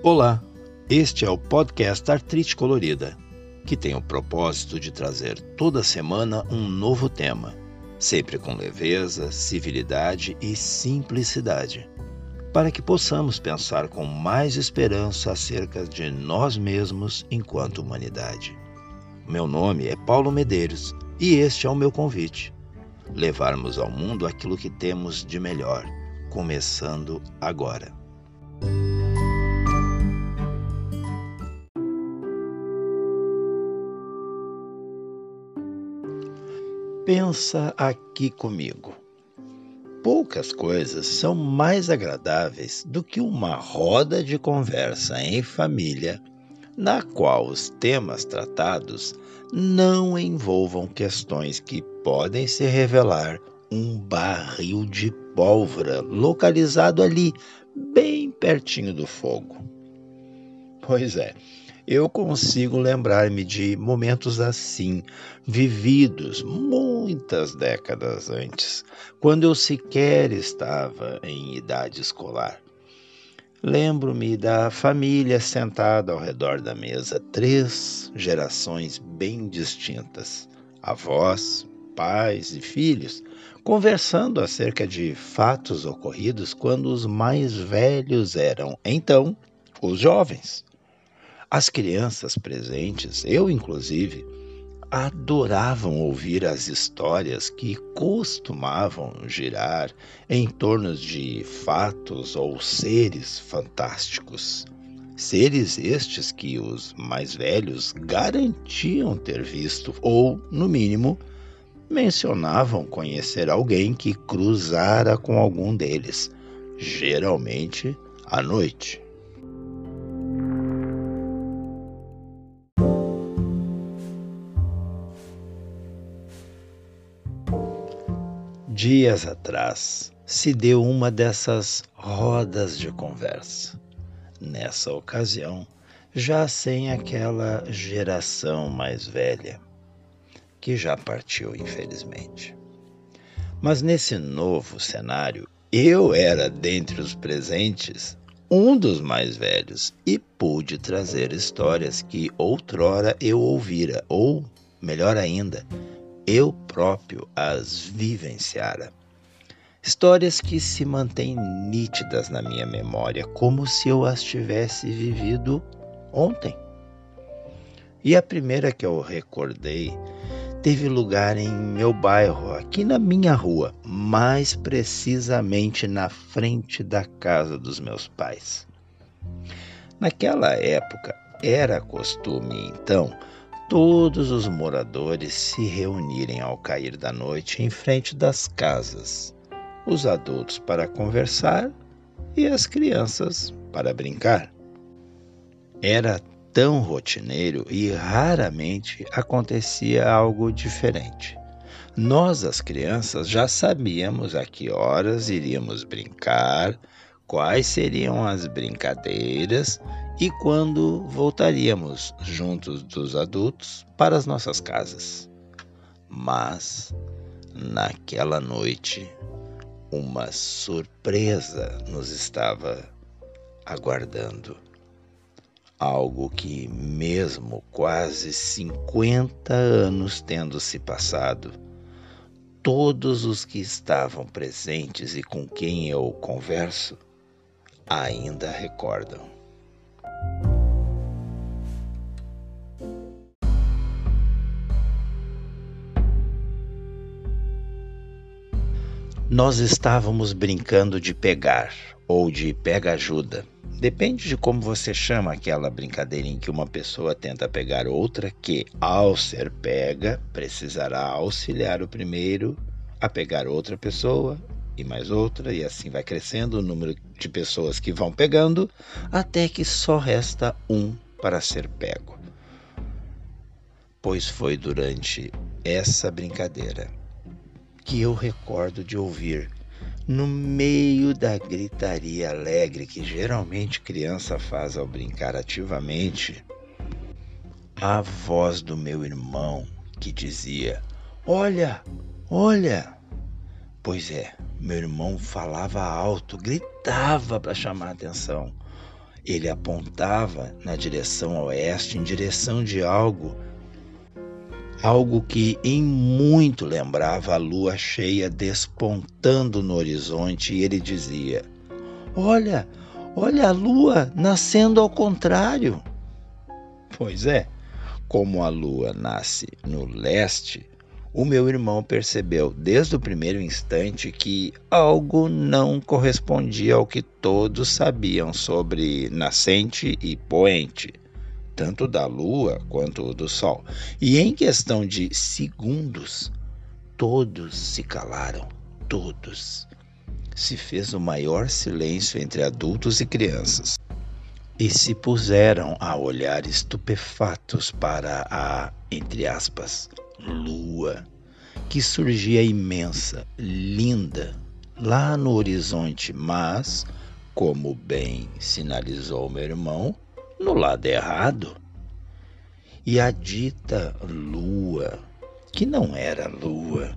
Olá, este é o podcast Artrite Colorida, que tem o propósito de trazer toda semana um novo tema, sempre com leveza, civilidade e simplicidade, para que possamos pensar com mais esperança acerca de nós mesmos enquanto humanidade. Meu nome é Paulo Medeiros e este é o meu convite: levarmos ao mundo aquilo que temos de melhor, começando agora. Pensa aqui comigo. Poucas coisas são mais agradáveis do que uma roda de conversa em família, na qual os temas tratados não envolvam questões que podem se revelar um barril de pólvora localizado ali, bem pertinho do fogo. Pois é, eu consigo lembrar-me de momentos assim, vividos muitas décadas antes, quando eu sequer estava em idade escolar. Lembro-me da família sentada ao redor da mesa, três gerações bem distintas: avós, pais e filhos, conversando acerca de fatos ocorridos quando os mais velhos eram, então, os jovens. As crianças presentes, eu inclusive, adoravam ouvir as histórias que costumavam girar em torno de fatos ou seres fantásticos. Seres estes que os mais velhos garantiam ter visto, ou, no mínimo, mencionavam conhecer alguém que cruzara com algum deles, geralmente à noite. Dias atrás se deu uma dessas rodas de conversa. Nessa ocasião, já sem aquela geração mais velha, que já partiu, infelizmente. Mas nesse novo cenário, eu era dentre os presentes um dos mais velhos e pude trazer histórias que outrora eu ouvira, ou, melhor ainda, eu próprio as vivenciara. Histórias que se mantêm nítidas na minha memória, como se eu as tivesse vivido ontem. E a primeira que eu recordei teve lugar em meu bairro, aqui na minha rua, mais precisamente na frente da casa dos meus pais. Naquela época, era costume, então, todos os moradores se reunirem ao cair da noite em frente das casas, os adultos para conversar e as crianças para brincar. Era tão rotineiro e raramente acontecia algo diferente. Nós, as crianças, já sabíamos a que horas iríamos brincar, quais seriam as brincadeiras e quando voltaríamos juntos dos adultos para as nossas casas. Mas, naquela noite, uma surpresa nos estava aguardando. Algo que, mesmo quase 50 anos tendo se passado, todos os que estavam presentes e com quem eu converso ainda recordam. Nós estávamos brincando de pegar ou de pega-ajuda. Depende de como você chama aquela brincadeira em que uma pessoa tenta pegar outra que, ao ser pega, precisará auxiliar o primeiro a pegar outra pessoa e mais outra, e assim vai crescendo o número de pessoas que vão pegando, até que só resta um para ser pego. Pois foi durante essa brincadeira que eu recordo de ouvir no meio da gritaria alegre que geralmente criança faz ao brincar ativamente, a voz do meu irmão que dizia: Olha, olha! Pois é, meu irmão falava alto, gritava para chamar a atenção. Ele apontava na direção oeste, em direção de algo, algo que em muito lembrava a lua cheia despontando no horizonte, e ele dizia: Olha, olha a lua nascendo ao contrário. Pois é, como a lua nasce no leste, o meu irmão percebeu desde o primeiro instante que algo não correspondia ao que todos sabiam sobre nascente e poente, tanto da lua quanto do sol. E em questão de segundos, todos se calaram, todos. Se fez o maior silêncio entre adultos e crianças. E se puseram a olhar estupefatos para a, entre aspas, lua que surgia imensa, linda, lá no horizonte, mas, como bem sinalizou meu irmão, no lado errado. E a dita lua, que não era lua,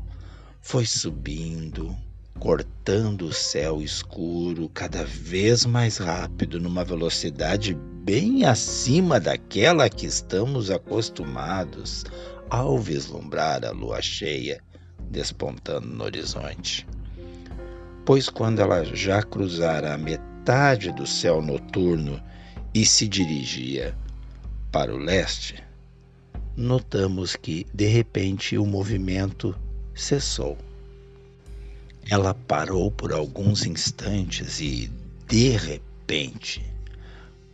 foi subindo, cortando o céu escuro cada vez mais rápido, numa velocidade bem acima daquela que estamos acostumados ao vislumbrar a lua cheia despontando no horizonte. Pois quando ela já cruzara a metade do céu noturno e se dirigia para o leste, notamos que de repente o movimento cessou. Ela parou por alguns instantes e, de repente,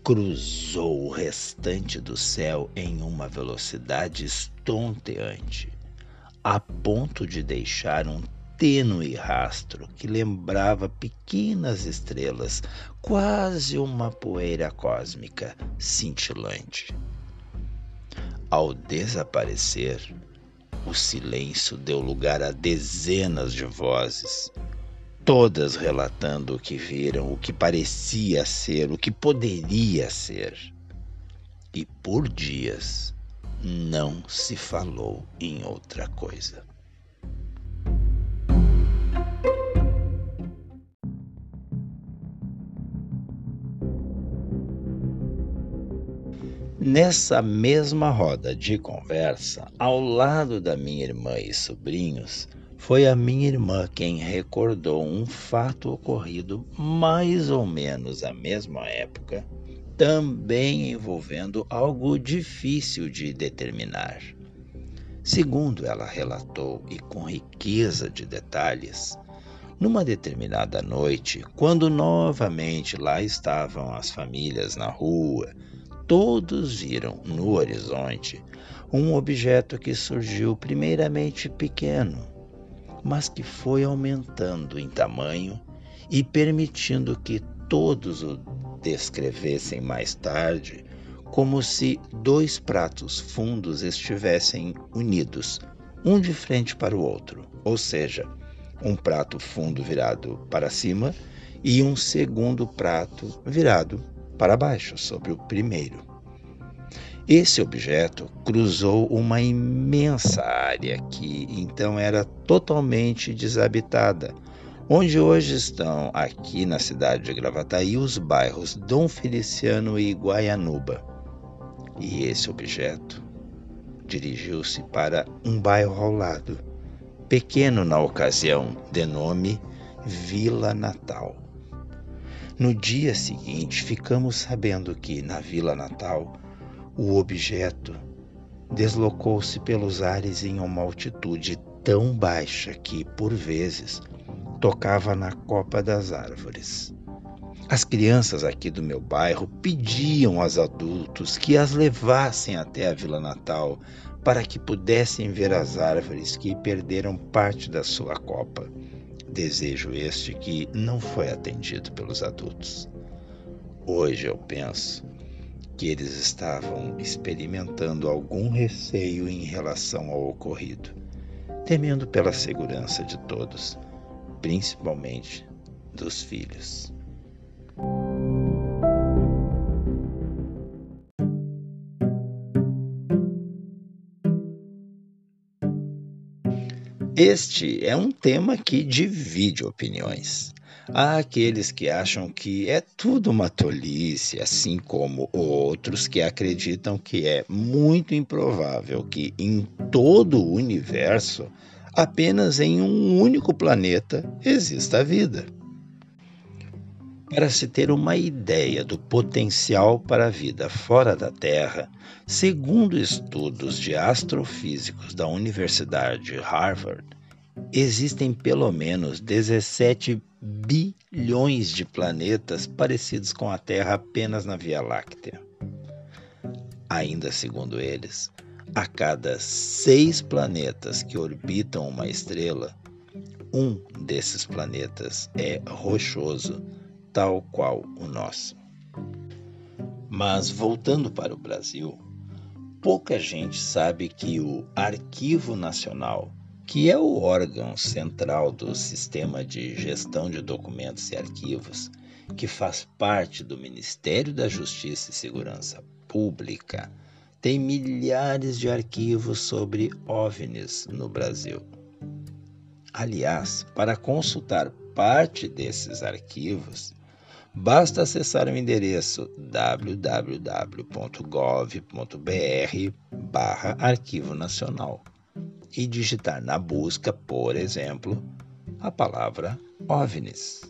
cruzou o restante do céu em uma velocidade estonteante, a ponto de deixar um tênue rastro que lembrava pequenas estrelas, quase uma poeira cósmica cintilante. Ao desaparecer, o silêncio deu lugar a dezenas de vozes, todas relatando o que viram, o que parecia ser, o que poderia ser. E por dias não se falou em outra coisa. Nessa mesma roda de conversa, ao lado da minha irmã e sobrinhos, foi a minha irmã quem recordou um fato ocorrido mais ou menos à mesma época, também envolvendo algo difícil de determinar. Segundo ela relatou, e com riqueza de detalhes, numa determinada noite, quando novamente lá estavam as famílias na rua, todos viram no horizonte um objeto que surgiu primeiramente pequeno, mas que foi aumentando em tamanho e permitindo que todos o descrevessem mais tarde como se dois pratos fundos estivessem unidos, um de frente para o outro, ou seja, um prato fundo virado para cima e um segundo prato virado para baixo, sobre o primeiro. Esse objeto cruzou uma imensa área que então era totalmente desabitada, onde hoje estão, aqui na cidade de Gravataí, os bairros Dom Feliciano e Guaianuba. E esse objeto dirigiu-se para um bairro ao lado, pequeno na ocasião, de nome Vila Natal. No dia seguinte, ficamos sabendo que, na Vila Natal, o objeto deslocou-se pelos ares em uma altitude tão baixa que, por vezes, tocava na copa das árvores. As crianças aqui do meu bairro pediam aos adultos que as levassem até a Vila Natal para que pudessem ver as árvores que perderam parte da sua copa. Desejo este que não foi atendido pelos adultos. Hoje eu penso que eles estavam experimentando algum receio em relação ao ocorrido, temendo pela segurança de todos, principalmente dos filhos. Este é um tema que divide opiniões. Há aqueles que acham que é tudo uma tolice, assim como outros que acreditam que é muito improvável que em todo o universo, apenas em um único planeta, exista vida. Para se ter uma ideia do potencial para a vida fora da Terra, segundo estudos de astrofísicos da Universidade de Harvard, existem pelo menos 17 bilhões de planetas parecidos com a Terra apenas na Via Láctea. Ainda segundo eles, a cada seis planetas que orbitam uma estrela, um desses planetas é rochoso, tal qual o nosso. Mas voltando para o Brasil, pouca gente sabe que o Arquivo Nacional que é o órgão central do sistema de gestão de documentos e arquivos, que faz parte do Ministério da Justiça e Segurança Pública, tem milhares de arquivos sobre OVNIs no Brasil. Aliás, para consultar parte desses arquivos, basta acessar o endereço www.gov.br/arquivo nacional e digitar na busca, por exemplo, a palavra OVNIs.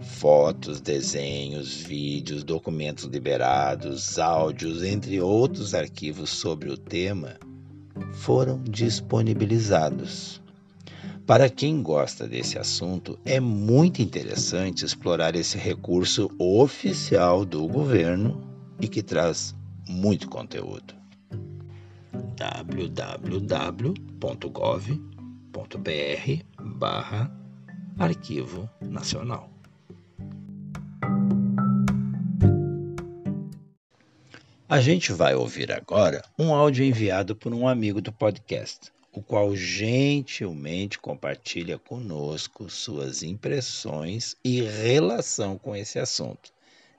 Fotos, desenhos, vídeos, documentos liberados, áudios, entre outros arquivos sobre o tema, foram disponibilizados. Para quem gosta desse assunto, é muito interessante explorar esse recurso oficial do governo e que traz muito conteúdo www.gov.br barra Arquivo Nacional. A gente vai ouvir agora um áudio enviado por um amigo do podcast, o qual gentilmente compartilha conosco suas impressões e relação com esse assunto.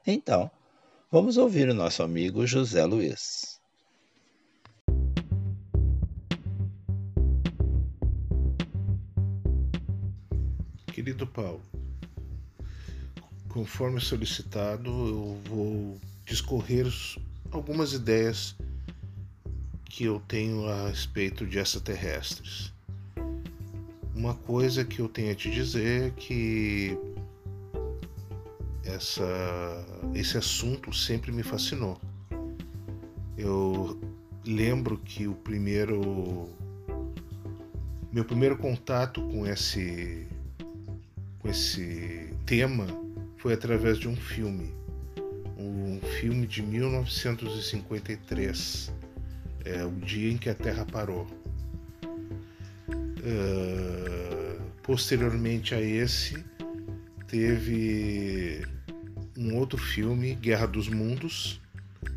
Então, vamos ouvir o nosso amigo José Luiz. Querido Paulo, conforme solicitado, eu vou discorrer algumas ideias que eu tenho a respeito de extraterrestres. Uma coisa que eu tenho a te dizer é que essa, esse assunto sempre me fascinou. Eu lembro que o primeiro meu primeiro contato com esse com esse tema foi através de um filme, um filme de 1953, é, o dia em que a Terra parou. Uh, posteriormente a esse, teve um outro filme, Guerra dos Mundos,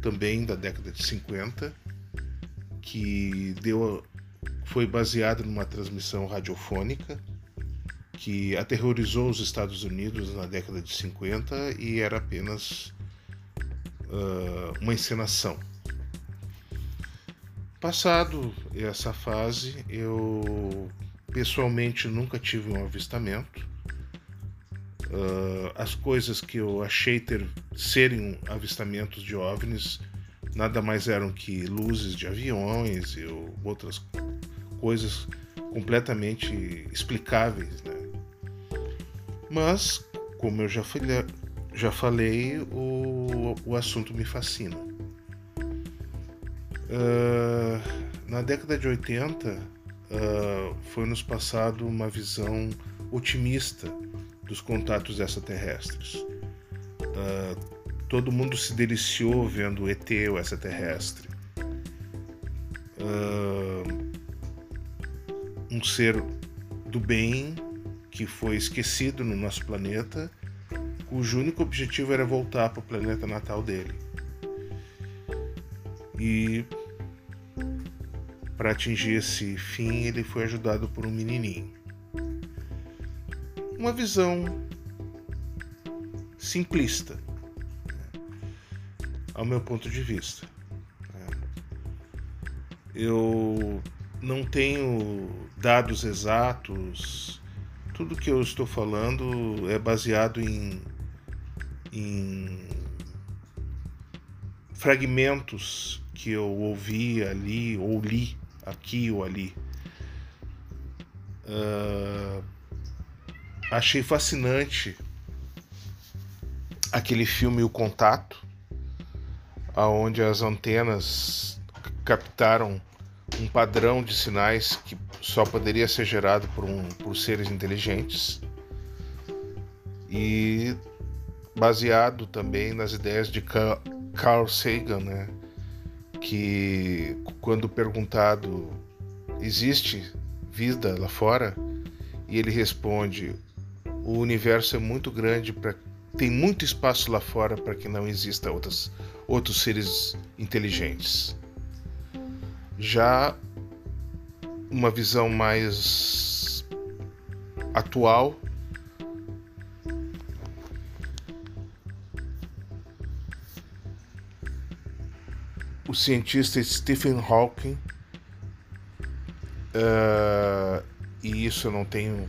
também da década de 50, que deu, foi baseado numa transmissão radiofônica que aterrorizou os Estados Unidos na década de 50 e era apenas uh, uma encenação. Passado essa fase, eu pessoalmente nunca tive um avistamento. Uh, as coisas que eu achei ter serem avistamentos de OVNIs nada mais eram que luzes de aviões e outras coisas completamente explicáveis, né? Mas, como eu já, falei, já falei o, o assunto me fascina. Uh, na década de 80, uh, ah, foi nos passado uma visão otimista dos contatos extraterrestres. Uh, todo mundo se deliciou vendo ET, o extraterrestre. Uh, um ser do bem que foi esquecido no nosso planeta, cujo único objetivo era voltar para o planeta natal dele. E para atingir esse fim, ele foi ajudado por um menininho. Uma visão simplista, né, ao meu ponto de vista. Né. Eu não tenho dados exatos tudo que eu estou falando é baseado em, em fragmentos que eu ouvi ali, ou li aqui ou ali. Uh, achei fascinante aquele filme O Contato, aonde as antenas captaram um padrão de sinais que só poderia ser gerado por, um, por seres inteligentes e baseado também nas ideias de Carl Sagan, né? Que quando perguntado existe vida lá fora e ele responde o universo é muito grande para tem muito espaço lá fora para que não exista outras, outros seres inteligentes. Já uma visão mais atual o cientista Stephen Hawking uh, e isso eu não tenho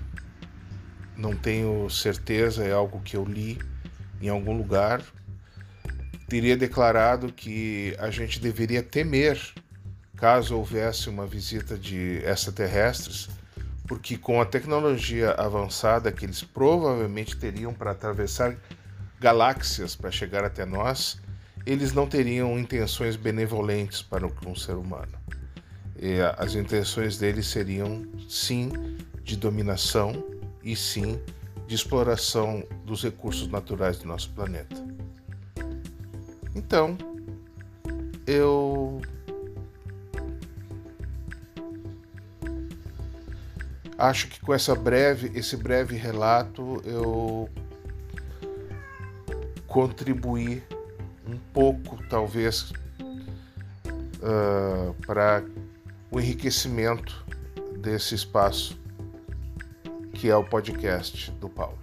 não tenho certeza é algo que eu li em algum lugar teria declarado que a gente deveria temer caso houvesse uma visita de extraterrestres, porque com a tecnologia avançada que eles provavelmente teriam para atravessar galáxias para chegar até nós, eles não teriam intenções benevolentes para um ser humano. E as intenções deles seriam, sim, de dominação e sim de exploração dos recursos naturais do nosso planeta. Então, eu acho que com essa breve, esse breve relato eu contribuí um pouco, talvez, uh, para o enriquecimento desse espaço que é o podcast do Paulo.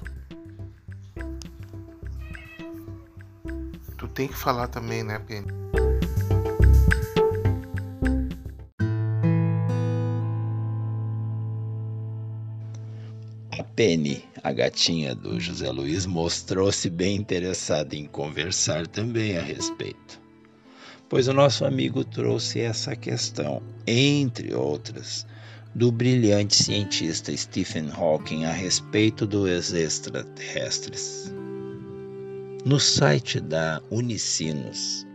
Tu tem que falar também, né, Penny? Penny, a gatinha do José Luiz, mostrou-se bem interessada em conversar também a respeito, pois o nosso amigo trouxe essa questão, entre outras, do brilhante cientista Stephen Hawking a respeito dos extraterrestres. No site da Unicinos,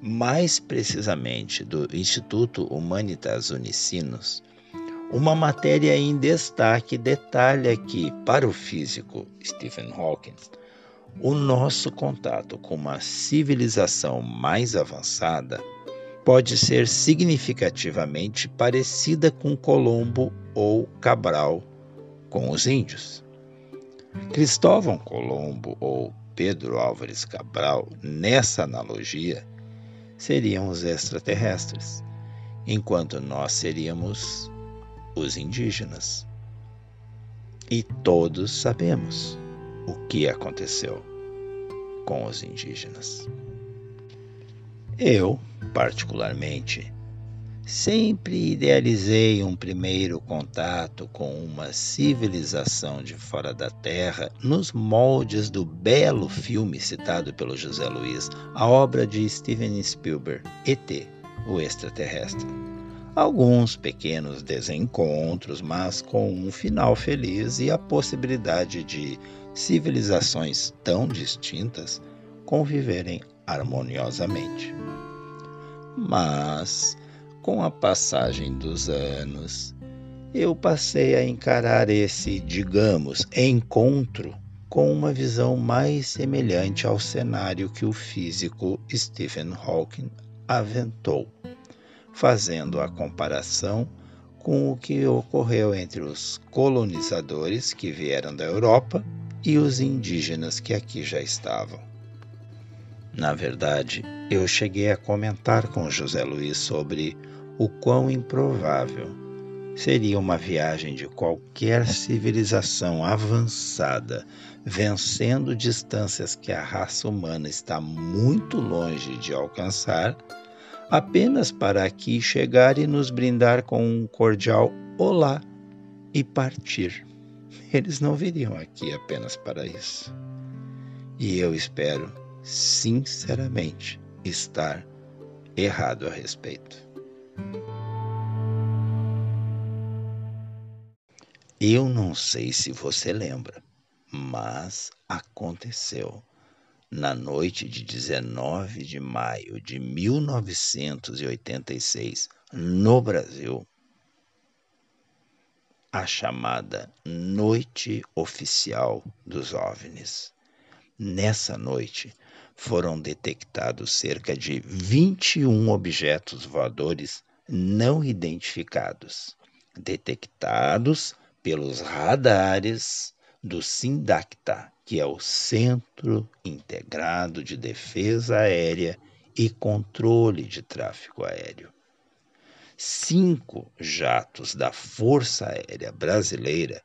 mais precisamente do Instituto Humanitas Unicinos, uma matéria em destaque detalha que, para o físico Stephen Hawking, o nosso contato com uma civilização mais avançada pode ser significativamente parecida com Colombo ou Cabral com os índios. Cristóvão Colombo ou Pedro Álvares Cabral, nessa analogia, seriam os extraterrestres, enquanto nós seríamos os indígenas. E todos sabemos o que aconteceu com os indígenas. Eu, particularmente, sempre idealizei um primeiro contato com uma civilização de fora da Terra nos moldes do belo filme citado pelo José Luiz, a obra de Steven Spielberg, ET, o extraterrestre alguns pequenos desencontros, mas com um final feliz e a possibilidade de civilizações tão distintas conviverem harmoniosamente. Mas, com a passagem dos anos, eu passei a encarar esse, digamos, encontro com uma visão mais semelhante ao cenário que o físico Stephen Hawking aventou fazendo a comparação com o que ocorreu entre os colonizadores que vieram da Europa e os indígenas que aqui já estavam. Na verdade, eu cheguei a comentar com José Luiz sobre o quão improvável seria uma viagem de qualquer civilização avançada, vencendo distâncias que a raça humana está muito longe de alcançar apenas para aqui chegar e nos brindar com um cordial olá e partir. eles não viriam aqui apenas para isso. E eu espero, sinceramente, estar errado a respeito. Eu não sei se você lembra, mas aconteceu na noite de 19 de maio de 1986, no Brasil, a chamada Noite Oficial dos OVNIs. Nessa noite, foram detectados cerca de 21 objetos voadores não identificados, detectados pelos radares do SINDACTA, que é o Centro Integrado de Defesa Aérea e Controle de Tráfego Aéreo cinco jatos da Força Aérea Brasileira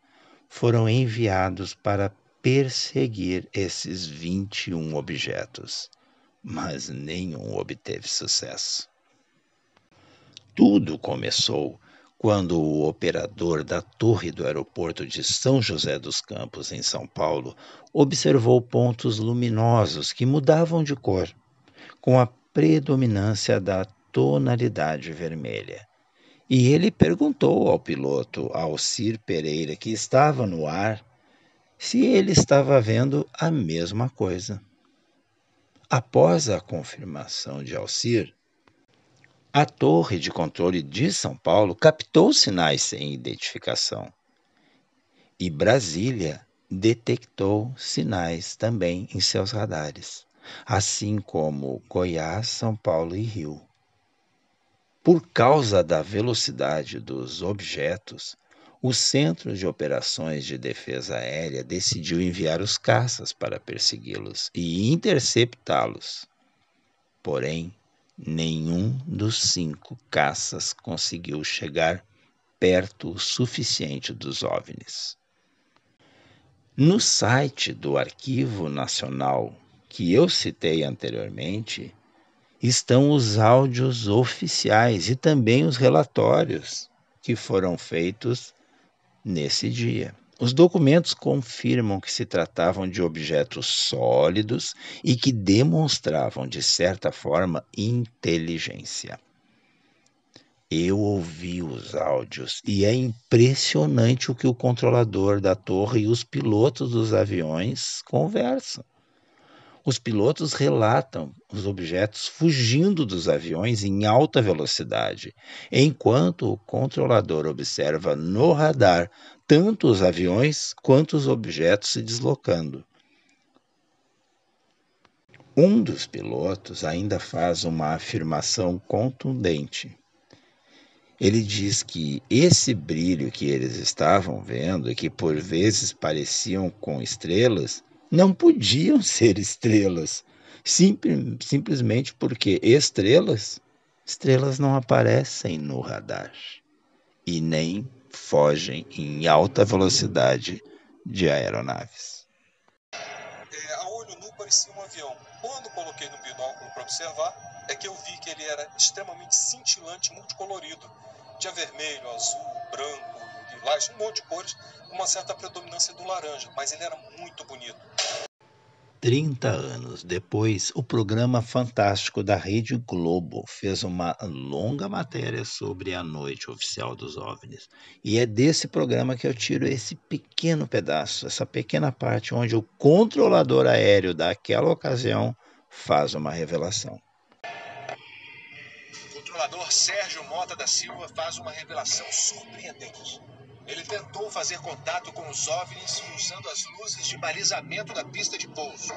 foram enviados para perseguir esses 21 objetos, mas nenhum obteve sucesso. Tudo começou quando o operador da torre do aeroporto de São José dos Campos, em São Paulo, observou pontos luminosos que mudavam de cor, com a predominância da tonalidade vermelha. E ele perguntou ao piloto Alcir Pereira, que estava no ar, se ele estava vendo a mesma coisa. Após a confirmação de Alcir, a torre de controle de São Paulo captou sinais sem identificação. E Brasília detectou sinais também em seus radares, assim como Goiás, São Paulo e Rio. Por causa da velocidade dos objetos, o Centro de Operações de Defesa Aérea decidiu enviar os caças para persegui-los e interceptá-los. Porém, nenhum dos cinco caças conseguiu chegar perto o suficiente dos OVNIs. No site do Arquivo Nacional que eu citei anteriormente, estão os áudios oficiais e também os relatórios que foram feitos nesse dia. Os documentos confirmam que se tratavam de objetos sólidos e que demonstravam, de certa forma, inteligência. Eu ouvi os áudios e é impressionante o que o controlador da torre e os pilotos dos aviões conversam. Os pilotos relatam os objetos fugindo dos aviões em alta velocidade, enquanto o controlador observa no radar tanto os aviões quanto os objetos se deslocando. Um dos pilotos ainda faz uma afirmação contundente. Ele diz que esse brilho que eles estavam vendo e que por vezes pareciam com estrelas não podiam ser estrelas, Simple, simplesmente porque estrelas, estrelas não aparecem no radar e nem fogem em alta velocidade de aeronaves. É, a olho nu parecia um avião. Quando coloquei no binóculo para observar, é que eu vi que ele era extremamente cintilante, multicolorido. Tinha vermelho, azul, branco, lilás, um monte de cores, com uma certa predominância do laranja, mas ele era muito bonito. 30 anos depois, o programa Fantástico da Rede Globo fez uma longa matéria sobre a noite oficial dos OVNIs. E é desse programa que eu tiro esse pequeno pedaço, essa pequena parte onde o controlador aéreo daquela ocasião faz uma revelação. O controlador Sérgio Mota da Silva faz uma revelação surpreendente. Ele tentou fazer contato com os OVNIs usando as luzes de balizamento da pista de pouso.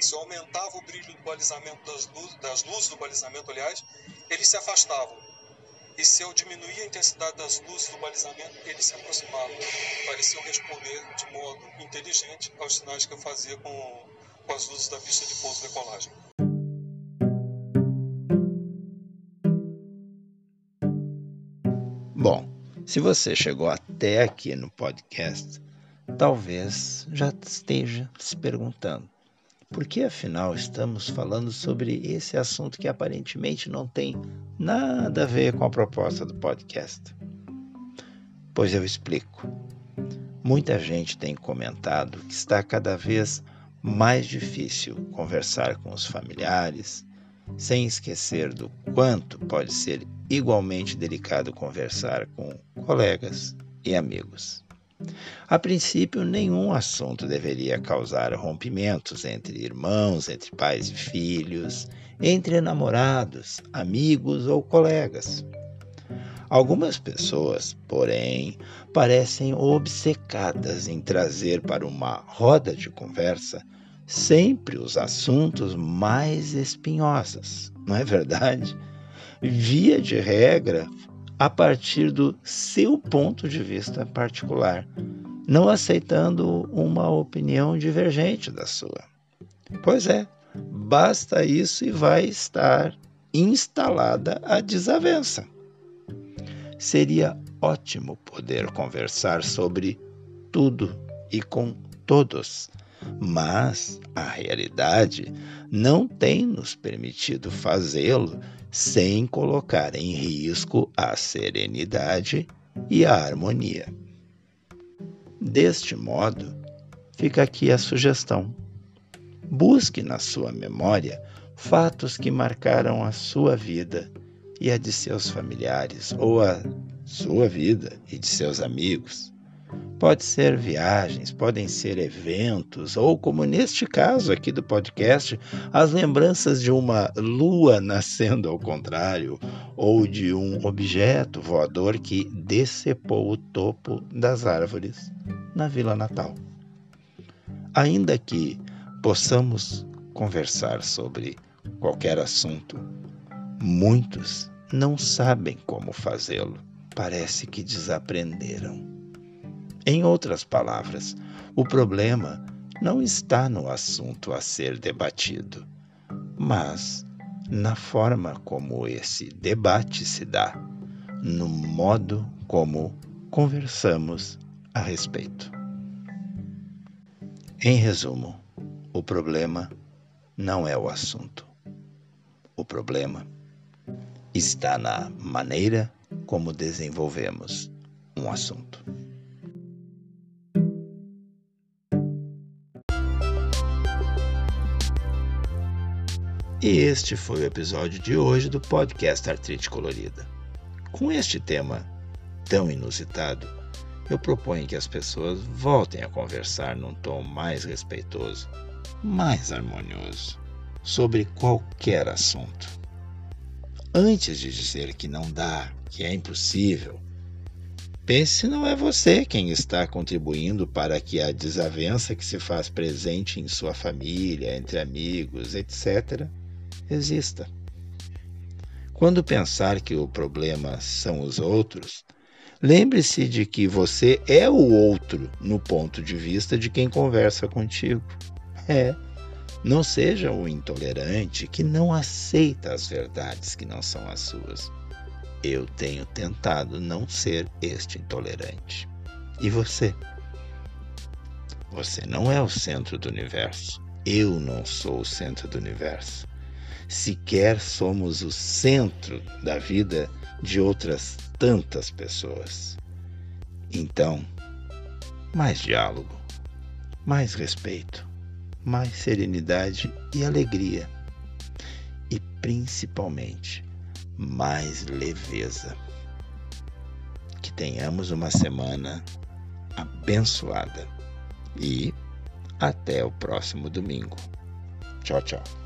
Se eu aumentava o brilho do balizamento das luzes, das luzes do balizamento, aliás, eles se afastavam. E se eu diminuía a intensidade das luzes do balizamento, eles se aproximavam. Pareciam responder de modo inteligente aos sinais que eu fazia com, com as luzes da pista de pouso decolagem. Se você chegou até aqui no podcast, talvez já esteja se perguntando por que afinal estamos falando sobre esse assunto que aparentemente não tem nada a ver com a proposta do podcast. Pois eu explico. Muita gente tem comentado que está cada vez mais difícil conversar com os familiares, sem esquecer do quanto pode ser igualmente delicado conversar com colegas e amigos. A princípio, nenhum assunto deveria causar rompimentos entre irmãos, entre pais e filhos, entre namorados, amigos ou colegas. Algumas pessoas, porém, parecem obcecadas em trazer para uma roda de conversa sempre os assuntos mais espinhosos, não é verdade? Via de regra, a partir do seu ponto de vista particular, não aceitando uma opinião divergente da sua. Pois é, basta isso e vai estar instalada a desavença. Seria ótimo poder conversar sobre tudo e com todos, mas a realidade não tem nos permitido fazê-lo sem colocar em risco a serenidade e a harmonia. Deste modo, fica aqui a sugestão. Busque na sua memória fatos que marcaram a sua vida e a de seus familiares, ou a sua vida e de seus amigos. Pode ser viagens, podem ser eventos, ou como neste caso aqui do podcast, as lembranças de uma lua nascendo ao contrário, ou de um objeto voador que decepou o topo das árvores na Vila Natal. Ainda que possamos conversar sobre qualquer assunto, Muitos não sabem como fazê-lo, parece que desaprenderam. Em outras palavras, o problema não está no assunto a ser debatido, mas na forma como esse debate se dá, no modo como conversamos a respeito. Em resumo, o problema não é o assunto. O problema está na maneira como desenvolvemos um assunto. E este foi o episódio de hoje do podcast Artrite Colorida. Com este tema tão inusitado, eu proponho que as pessoas voltem a conversar num tom mais respeitoso, mais harmonioso, sobre qualquer assunto antes de dizer que não dá, que é impossível, pense se não é você quem está contribuindo para que a desavença que se faz presente em sua família, entre amigos, etc., exista. Quando pensar que o problema são os outros, lembre-se de que você é o outro no ponto de vista de quem conversa contigo. É, não seja o intolerante que não aceita as verdades que não são as suas. Eu tenho tentado não ser este intolerante. E você? Você não é o centro do universo. Eu não sou o centro do universo. Sequer somos o centro da vida de outras tantas pessoas. Então, mais diálogo, mais respeito mais serenidade e alegria. E principalmente, mais leveza. Que tenhamos uma semana abençoada e até o próximo domingo. Tchau, tchau.